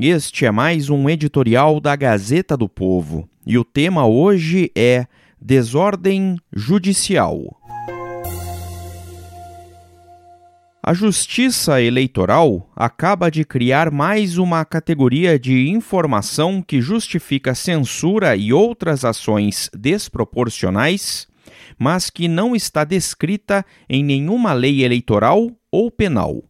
Este é mais um editorial da Gazeta do Povo e o tema hoje é Desordem Judicial. A Justiça Eleitoral acaba de criar mais uma categoria de informação que justifica censura e outras ações desproporcionais, mas que não está descrita em nenhuma lei eleitoral ou penal.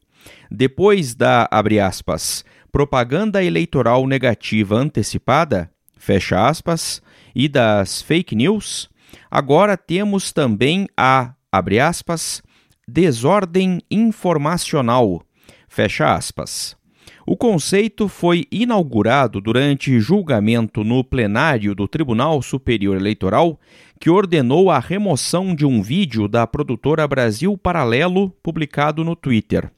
Depois da, aspas, propaganda eleitoral negativa antecipada, fecha aspas, e das fake news, agora temos também a, abre aspas, desordem informacional, fecha aspas. O conceito foi inaugurado durante julgamento no plenário do Tribunal Superior Eleitoral, que ordenou a remoção de um vídeo da produtora Brasil Paralelo publicado no Twitter.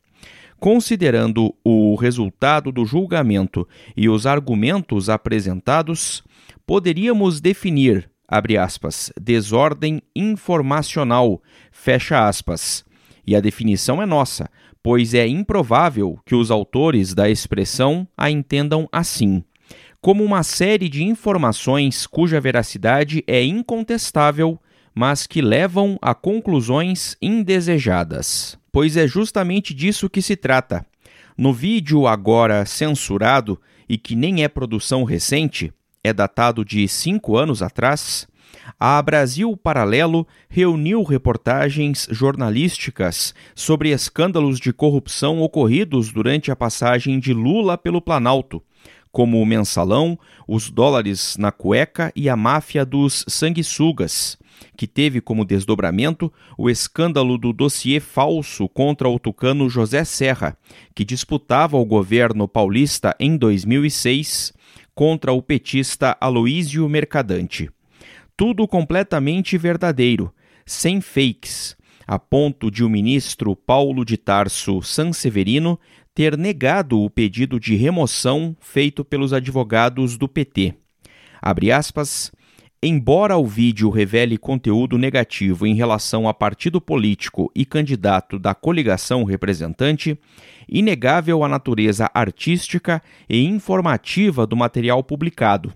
Considerando o resultado do julgamento e os argumentos apresentados, poderíamos definir, abre aspas, desordem informacional, fecha aspas. E a definição é nossa, pois é improvável que os autores da expressão a entendam assim como uma série de informações cuja veracidade é incontestável, mas que levam a conclusões indesejadas pois é justamente disso que se trata. No vídeo agora censurado e que nem é produção recente, é datado de cinco anos atrás, a Brasil Paralelo reuniu reportagens jornalísticas sobre escândalos de corrupção ocorridos durante a passagem de Lula pelo Planalto, como o mensalão, os dólares na cueca e a máfia dos sanguessugas, que teve como desdobramento o escândalo do dossiê falso contra o tucano José Serra, que disputava o governo paulista em 2006 contra o petista Aloísio Mercadante. Tudo completamente verdadeiro, sem fakes, a ponto de o ministro Paulo de Tarso Sanseverino ter negado o pedido de remoção feito pelos advogados do PT. Abre aspas, Embora o vídeo revele conteúdo negativo em relação a partido político e candidato da coligação representante, inegável a natureza artística e informativa do material publicado.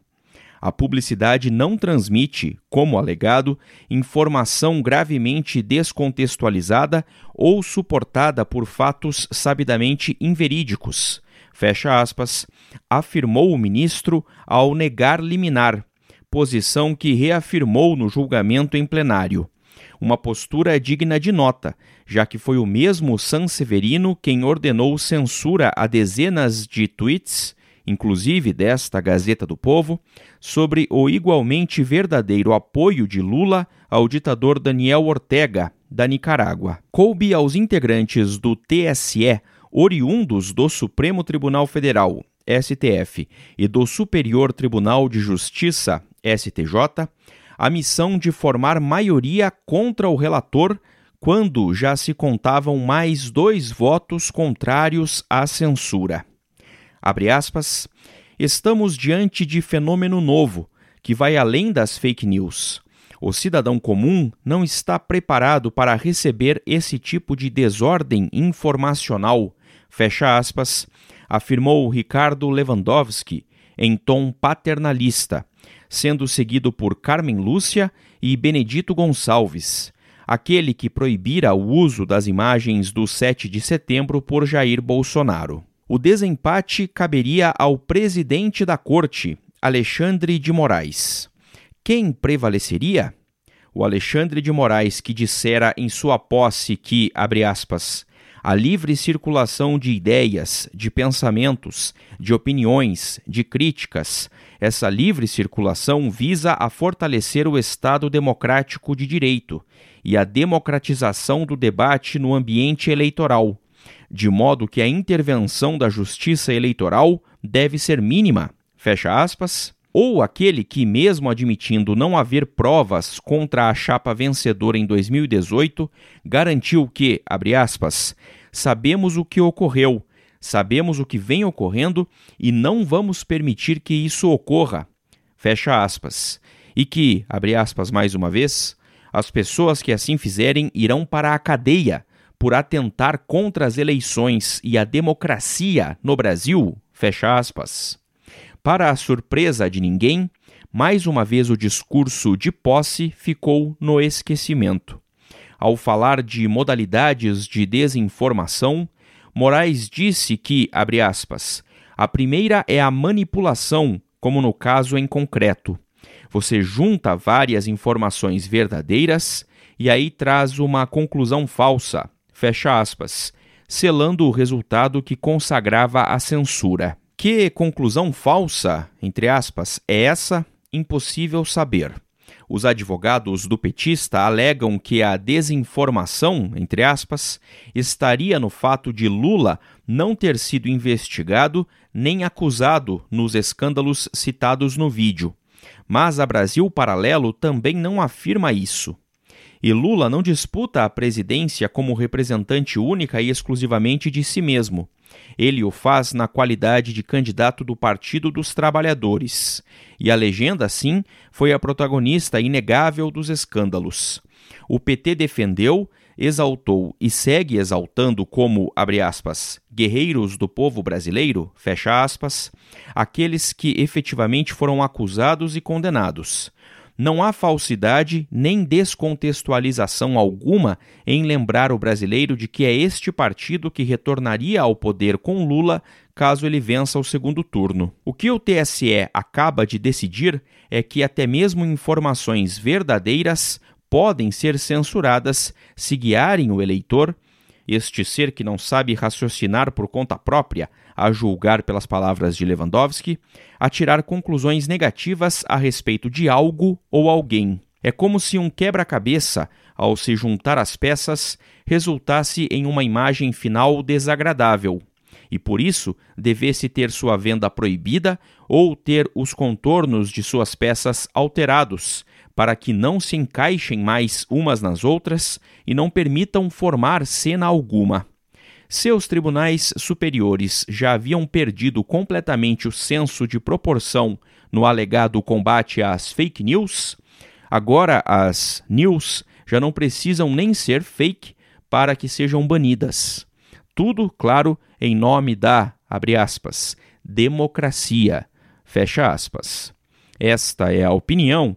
A publicidade não transmite, como alegado, informação gravemente descontextualizada ou suportada por fatos sabidamente inverídicos. Fecha aspas, afirmou o ministro ao negar liminar posição que reafirmou no julgamento em plenário. Uma postura digna de nota, já que foi o mesmo Sanseverino quem ordenou censura a dezenas de tweets, inclusive desta Gazeta do Povo, sobre o igualmente verdadeiro apoio de Lula ao ditador Daniel Ortega, da Nicarágua. Coube aos integrantes do TSE, oriundos do Supremo Tribunal Federal, STF, e do Superior Tribunal de Justiça, STJ, a missão de formar maioria contra o relator quando já se contavam mais dois votos contrários à censura. Abre aspas, estamos diante de fenômeno novo que vai além das fake news. O cidadão comum não está preparado para receber esse tipo de desordem informacional, fecha aspas, afirmou Ricardo Lewandowski em tom paternalista sendo seguido por Carmen Lúcia e Benedito Gonçalves, aquele que proibira o uso das imagens do 7 de setembro por Jair Bolsonaro. O desempate caberia ao presidente da corte, Alexandre de Moraes. Quem prevaleceria? O Alexandre de Moraes, que dissera em sua posse que, abre aspas, a livre circulação de ideias, de pensamentos, de opiniões, de críticas. Essa livre circulação visa a fortalecer o Estado democrático de direito e a democratização do debate no ambiente eleitoral, de modo que a intervenção da Justiça Eleitoral deve ser mínima. Fecha aspas. Ou aquele que, mesmo admitindo não haver provas contra a chapa vencedora em 2018, garantiu que, abre aspas, sabemos o que ocorreu, sabemos o que vem ocorrendo e não vamos permitir que isso ocorra. Fecha aspas. E que, abre aspas mais uma vez, as pessoas que assim fizerem irão para a cadeia por atentar contra as eleições e a democracia no Brasil. Fecha aspas. Para a surpresa de ninguém, mais uma vez o discurso de posse ficou no esquecimento. Ao falar de modalidades de desinformação, Moraes disse que, abre aspas, a primeira é a manipulação, como no caso em concreto. Você junta várias informações verdadeiras e aí traz uma conclusão falsa, fecha aspas, selando o resultado que consagrava a censura. Que conclusão falsa, entre aspas, é essa? Impossível saber. Os advogados do petista alegam que a desinformação, entre aspas, estaria no fato de Lula não ter sido investigado nem acusado nos escândalos citados no vídeo. Mas a Brasil Paralelo também não afirma isso. E Lula não disputa a presidência como representante única e exclusivamente de si mesmo. Ele o faz na qualidade de candidato do Partido dos Trabalhadores. E a legenda, sim, foi a protagonista inegável dos escândalos. O PT defendeu, exaltou e segue exaltando como, abre aspas, guerreiros do povo brasileiro, fecha aspas, aqueles que efetivamente foram acusados e condenados. Não há falsidade nem descontextualização alguma em lembrar o brasileiro de que é este partido que retornaria ao poder com Lula caso ele vença o segundo turno. O que o TSE acaba de decidir é que até mesmo informações verdadeiras podem ser censuradas se guiarem o eleitor este ser que não sabe raciocinar por conta própria, a julgar pelas palavras de Lewandowski, a tirar conclusões negativas a respeito de algo ou alguém. É como se um quebra-cabeça, ao se juntar as peças, resultasse em uma imagem final desagradável, e por isso devesse ter sua venda proibida ou ter os contornos de suas peças alterados, para que não se encaixem mais umas nas outras e não permitam formar cena alguma. Seus tribunais superiores já haviam perdido completamente o senso de proporção no alegado combate às fake news. Agora, as news já não precisam nem ser fake para que sejam banidas. Tudo, claro, em nome da, abre aspas, democracia, fecha aspas. Esta é a opinião